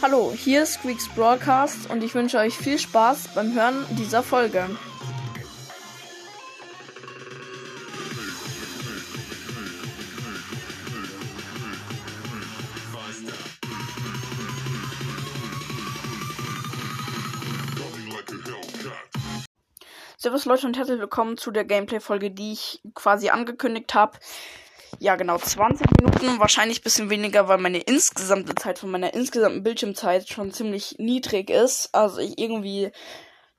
Hallo, hier ist Squeaks Broadcast und ich wünsche euch viel Spaß beim Hören dieser Folge. Servus Leute und herzlich willkommen zu der Gameplay-Folge, die ich quasi angekündigt habe. Ja, genau, 20 Minuten, wahrscheinlich ein bisschen weniger, weil meine insgesamte Zeit von meiner insgesamten Bildschirmzeit schon ziemlich niedrig ist. Also ich irgendwie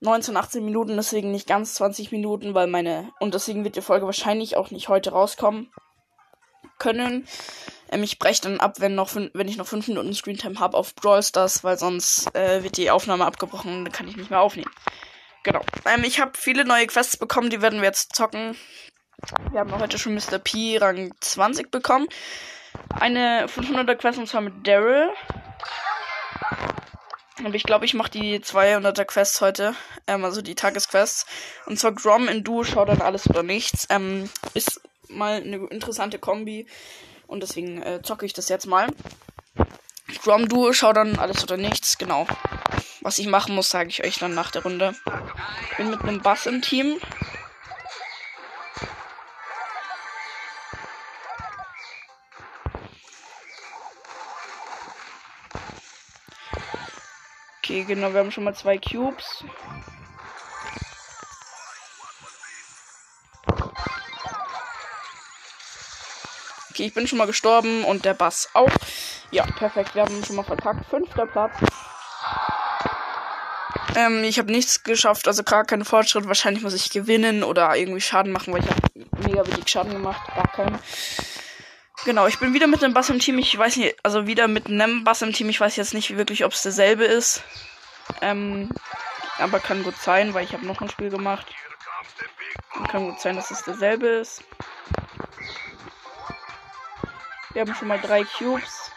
19, 18 Minuten, deswegen nicht ganz 20 Minuten, weil meine, und deswegen wird die Folge wahrscheinlich auch nicht heute rauskommen können. Ähm, ich breche dann ab, wenn, noch, wenn ich noch 5 Minuten Screentime habe auf Brawl Stars, weil sonst äh, wird die Aufnahme abgebrochen und dann kann ich nicht mehr aufnehmen. Genau. Ähm, ich habe viele neue Quests bekommen, die werden wir jetzt zocken. Wir haben heute schon Mr. P Rang 20 bekommen. Eine 500er Quest und zwar mit Daryl. Und ich glaube, ich mache die 200er Quests heute. Ähm, also die Tagesquests. Und zwar Grom in Duo schaut dann alles oder nichts. Ähm, ist mal eine interessante Kombi. Und deswegen äh, zocke ich das jetzt mal. Grom Duo schaut dann alles oder nichts. Genau. Was ich machen muss, sage ich euch dann nach der Runde. Bin mit einem Bass im Team. Okay, genau, wir haben schon mal zwei Cubes. Okay, ich bin schon mal gestorben und der Bass auch. Ja, perfekt. Wir haben schon mal verkackt. Fünfter Platz. Ähm, ich habe nichts geschafft, also gar keinen Fortschritt. Wahrscheinlich muss ich gewinnen oder irgendwie Schaden machen, weil ich habe mega wenig Schaden gemacht. Gar keinen. Genau, ich bin wieder mit einem Bass im Team. Ich weiß nicht, also wieder mit einem Bass im Team. Ich weiß jetzt nicht wirklich, ob es derselbe ist. Ähm, aber kann gut sein, weil ich habe noch ein Spiel gemacht. Und kann gut sein, dass es derselbe ist. Wir haben schon mal drei Cubes.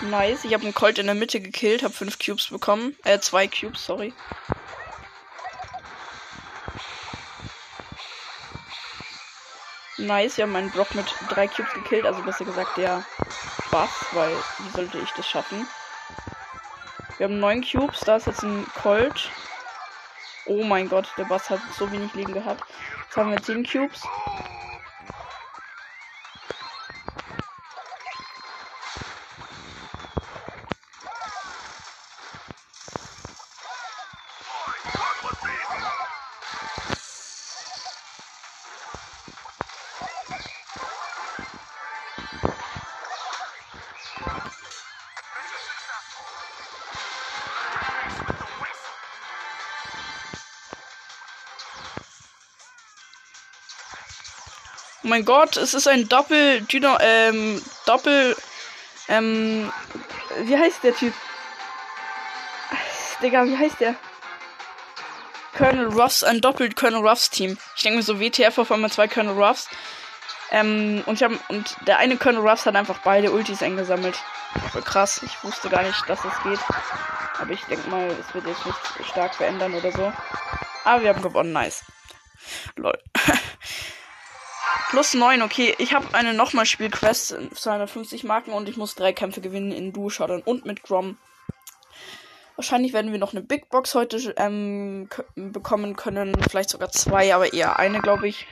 Nice. Ich habe einen Colt in der Mitte gekillt, habe fünf Cubes bekommen. Äh, zwei Cubes, sorry. Nice, wir haben einen Brock mit drei Cubes gekillt, also besser gesagt der Bass, weil wie sollte ich das schaffen? Wir haben neun Cubes, da ist jetzt ein Colt. Oh mein Gott, der Bass hat so wenig Leben gehabt. Jetzt haben wir zehn Cubes. Oh mein Gott, es ist ein Doppel, Dino, ähm, Doppel, ähm, wie heißt der Typ? Digga, wie heißt der? Colonel Ruffs, ein doppelt Colonel Ruffs Team. Ich denke mir so, WTF auf einmal zwei Colonel Ruffs. Ähm, und ich hab, und der eine Colonel Ruffs hat einfach beide Ultis eingesammelt. Voll krass, ich wusste gar nicht, dass das geht. Aber ich denke mal, es wird jetzt nicht stark verändern oder so. Aber wir haben gewonnen, nice. Lol. Plus 9, okay. Ich habe eine nochmal Spielquest, 250 Marken und ich muss drei Kämpfe gewinnen in Duo Showdown und mit Grom. Wahrscheinlich werden wir noch eine Big Box heute ähm, bekommen können. Vielleicht sogar zwei, aber eher eine, glaube ich.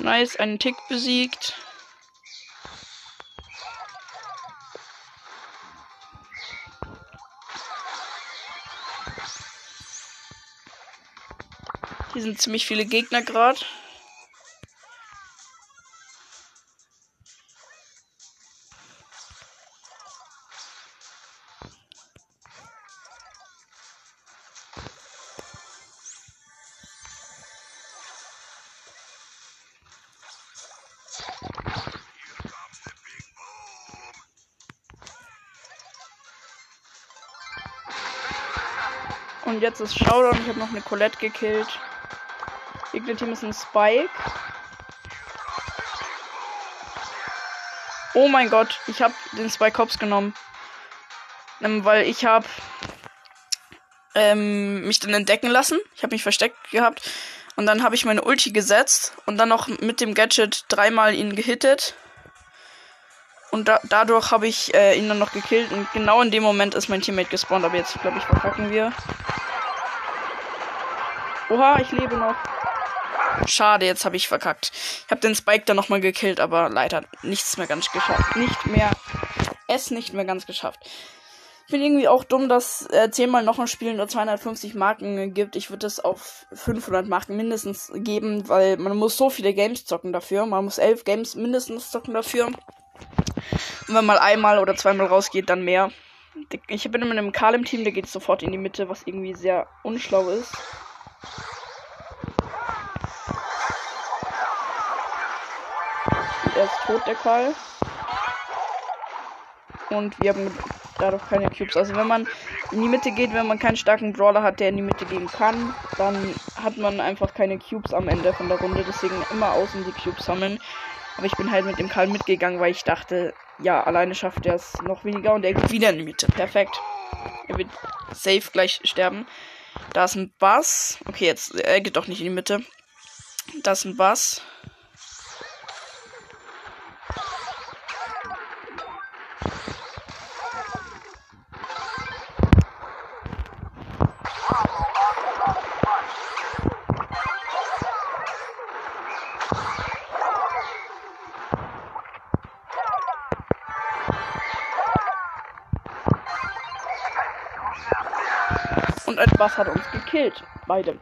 Nice, einen Tick besiegt. Hier sind ziemlich viele Gegner gerade. Und jetzt ist Showdown. Ich habe noch eine Colette gekillt. Gegner-Team ist ein Spike. Oh mein Gott, ich habe den Spike Cops genommen. Ähm, weil ich habe ähm, mich dann entdecken lassen. Ich habe mich versteckt gehabt. Und dann habe ich meine Ulti gesetzt und dann noch mit dem Gadget dreimal ihn gehittet. Und da, dadurch habe ich äh, ihn dann noch gekillt. Und genau in dem Moment ist mein Teammate gespawnt. Aber jetzt, glaube ich, verkacken wir. Oha, ich lebe noch. Schade, jetzt habe ich verkackt. Ich habe den Spike dann nochmal gekillt, aber leider nichts mehr ganz geschafft. Nicht mehr. Es nicht mehr ganz geschafft. Ich finde irgendwie auch dumm, dass äh, 10 mal noch ein Spiel nur 250 Marken gibt. Ich würde es auf 500 Marken mindestens geben, weil man muss so viele Games zocken dafür. Man muss 11 Games mindestens zocken dafür. Und wenn man einmal oder zweimal rausgeht, dann mehr. Ich bin mit einem Karl im Team, der geht sofort in die Mitte, was irgendwie sehr unschlau ist. er ist tot, der Karl. Und wir haben dadurch keine Cubes. Also wenn man in die Mitte geht, wenn man keinen starken Brawler hat, der in die Mitte gehen kann, dann hat man einfach keine Cubes am Ende von der Runde. Deswegen immer außen die Cubes sammeln. Aber ich bin halt mit dem Karl mitgegangen, weil ich dachte, ja, alleine schafft er es noch weniger und er geht wieder in die Mitte. Perfekt. Er wird safe gleich sterben. Da ist ein Bass. Okay, jetzt, er geht doch nicht in die Mitte. Da ist ein Bass. Bass hat uns gekillt. Beide.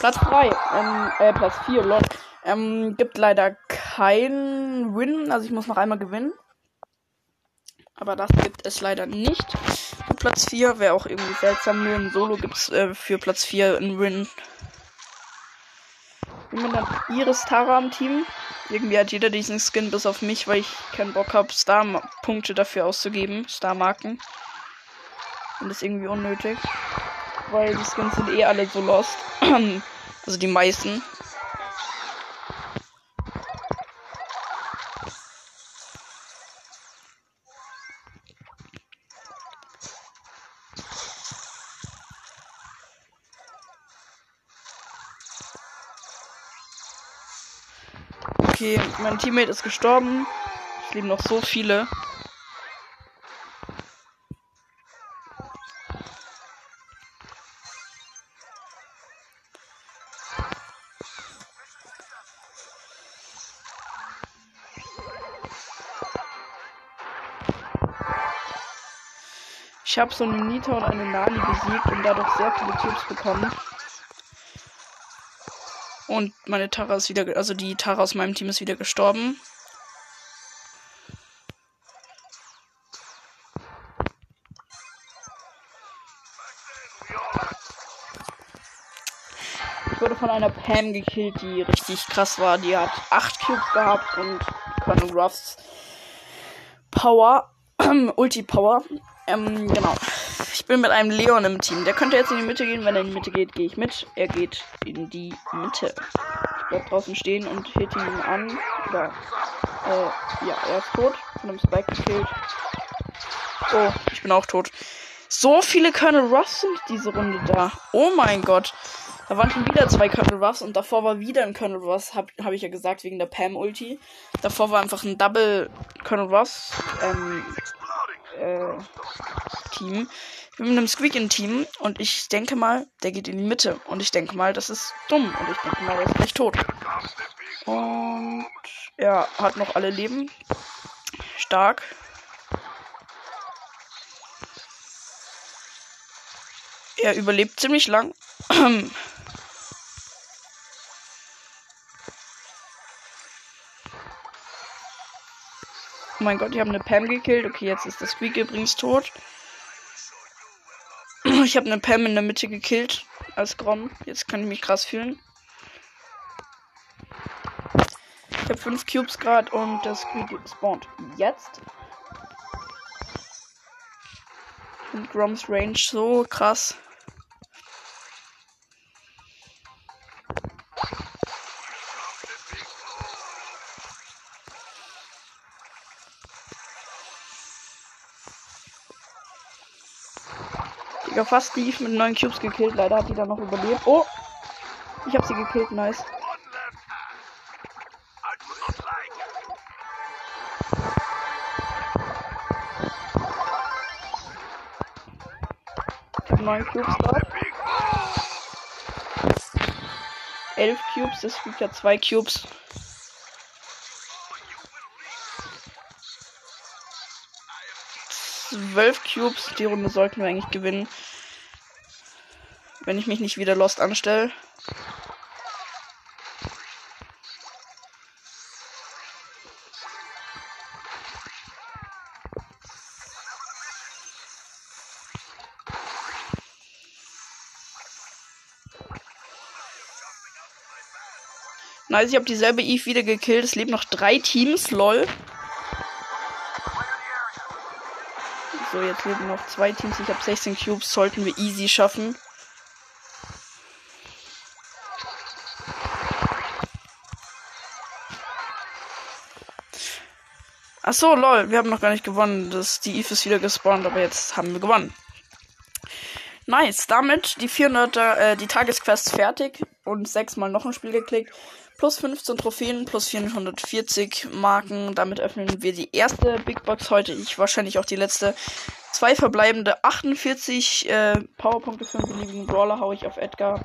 Platz 3. Ähm, äh, Platz 4, lol. Ähm, gibt leider kein Win. Also ich muss noch einmal gewinnen. Aber das gibt es leider nicht. Für Platz 4 wäre auch irgendwie seltsam. Nur im Solo gibt es äh, für Platz 4 ein Win. Mit dann Iris Tara am Team. Irgendwie hat jeder diesen Skin bis auf mich, weil ich keinen Bock habe, Star-Punkte dafür auszugeben. Star-Marken. Und das ist irgendwie unnötig. Weil die Skins sind eh alle so lost. also die meisten. Okay, mein Teammate ist gestorben. Es leben noch so viele. Ich habe so eine Nita und eine Nani besiegt und dadurch sehr viele Cubes bekommen. Und meine Tara ist wieder, also die Tara aus meinem Team ist wieder gestorben. Ich wurde von einer Pam gekillt, die richtig krass war. Die hat 8 Cubes gehabt und Colonel Ruffs Power, Ulti Power. Ähm, genau. Ich bin mit einem Leon im Team. Der könnte jetzt in die Mitte gehen. Wenn er in die Mitte geht, gehe ich mit. Er geht in die Mitte. Ich bleib draußen stehen und hit ihn an. Oder, äh, ja, er ist tot. Von einem Spike gekillt. Oh, ich bin auch tot. So viele Colonel Ruffs sind diese Runde da. Oh mein Gott. Da waren schon wieder zwei Colonel Ruffs und davor war wieder ein Colonel Ruffs, hab, hab ich ja gesagt, wegen der Pam-Ulti. Davor war einfach ein Double Colonel Ruffs. Ähm, äh, Team. Ich bin mit einem Squeak im Team und ich denke mal, der geht in die Mitte. Und ich denke mal, das ist dumm. Und ich denke mal, der ist gleich tot. Und er hat noch alle Leben. Stark. Er überlebt ziemlich lang. Oh mein Gott, ich habe eine Pam gekillt. Okay, jetzt ist das Squeak übrigens tot. Ich habe eine Pam in der Mitte gekillt als Grom. Jetzt kann ich mich krass fühlen. Ich habe fünf Cubes gerade und das Squeak spawnt jetzt. Und Groms Range so krass. Digga, fast Steve mit neun Cubes gekillt. Leider hat die dann noch überlebt. Oh! Ich hab sie gekillt, nice. Ich hab neun Cubes dort. Elf Cubes, das gibt ja zwei Cubes. Zwölf Cubes, die Runde sollten wir eigentlich gewinnen. Wenn ich mich nicht wieder lost anstelle. Nice, ich habe dieselbe Eve wieder gekillt. Es leben noch drei Teams, lol. So, jetzt leben noch zwei Teams. Ich habe 16 Cubes, sollten wir easy schaffen. Ach so, lol, wir haben noch gar nicht gewonnen. Das, die Eve ist wieder gespawnt, aber jetzt haben wir gewonnen. Nice, damit die 400 äh, die Tagesquest fertig und sechsmal noch ein Spiel geklickt. Plus 15 Trophäen, plus 440 Marken. Damit öffnen wir die erste Big Box heute. Ich wahrscheinlich auch die letzte. Zwei verbleibende 48 äh, Powerpunkte für einen beliebigen Brawler haue ich auf Edgar.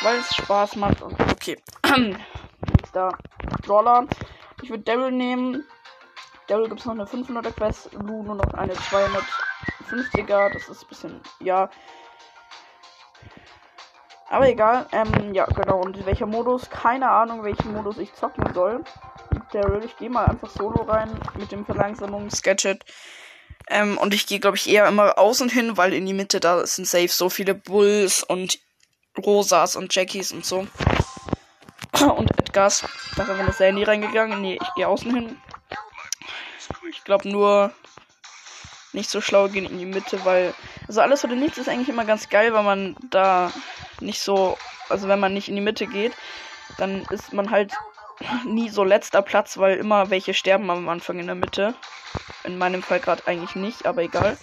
Weil es Spaß macht. Und okay. Nächster Brawler. Ich würde Daryl nehmen. Daryl gibt es noch eine 500er Quest. Lu nur noch eine 250er. Das ist ein bisschen, ja, aber egal. Ähm, ja, genau. Und welcher Modus? Keine Ahnung, welchen Modus ich zocken soll. Daryl, ich gehe mal einfach solo rein mit dem Verlangsamungs-Gadget. Ähm, und ich gehe, glaube ich, eher immer außen hin, weil in die Mitte da sind safe so viele Bulls und Rosas und Jackies und so. Und Edgars. Da ist einfach eine Sandy reingegangen. Nee, ich gehe außen hin. Ich glaube nur nicht so schlau gehen in die Mitte, weil. Also alles oder nichts ist eigentlich immer ganz geil, weil man da nicht so, also wenn man nicht in die Mitte geht, dann ist man halt nie so letzter Platz, weil immer welche sterben am Anfang in der Mitte. In meinem Fall gerade eigentlich nicht, aber egal.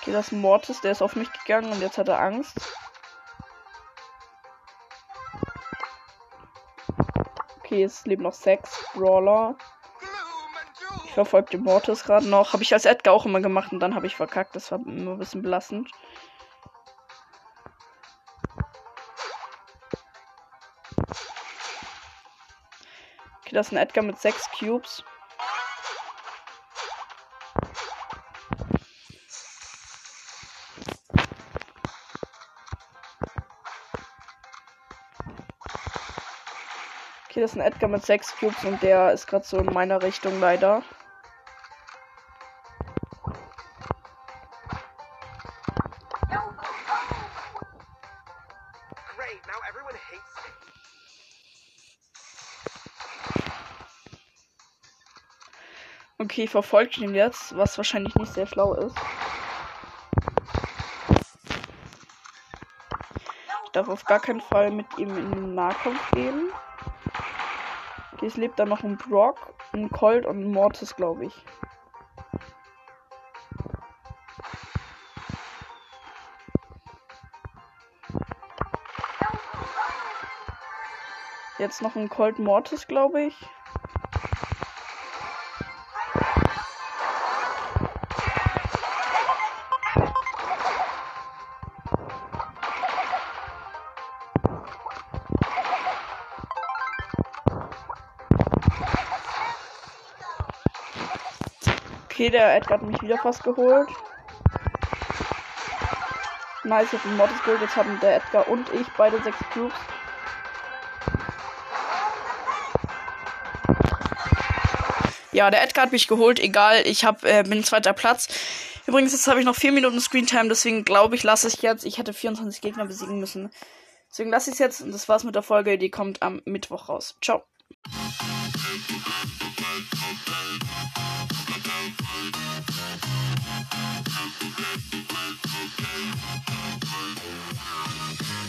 Okay, das Mortis, der ist auf mich gegangen und jetzt hat er Angst. Okay, es leben noch sechs Brawler verfolgt den Mortis gerade noch. Habe ich als Edgar auch immer gemacht und dann habe ich verkackt. Das war immer ein bisschen belastend. Okay, das ist ein Edgar mit 6 Cubes. Okay, das ist ein Edgar mit 6 Cubes und der ist gerade so in meiner Richtung leider. Okay, verfolgt ihn jetzt, was wahrscheinlich nicht sehr schlau ist. Ich darf auf gar keinen Fall mit ihm in den Nahkampf gehen. Okay, es lebt da noch ein Brock, ein Colt und ein Mortis, glaube ich. Jetzt noch ein Colt Mortis, glaube ich. Okay, der Edgar hat mich wieder fast geholt. Nice, ich hab den Mortis geholt. Jetzt haben der Edgar und ich beide sechs Cubes. Ja, der Edgar hat mich geholt. Egal, ich hab, äh, bin zweiter Platz. Übrigens, jetzt habe ich noch vier Minuten Screentime, deswegen glaube ich, lasse ich jetzt. Ich hätte 24 Gegner besiegen müssen. Deswegen lasse ich es jetzt. Und das war's mit der Folge. Die kommt am Mittwoch raus. Ciao.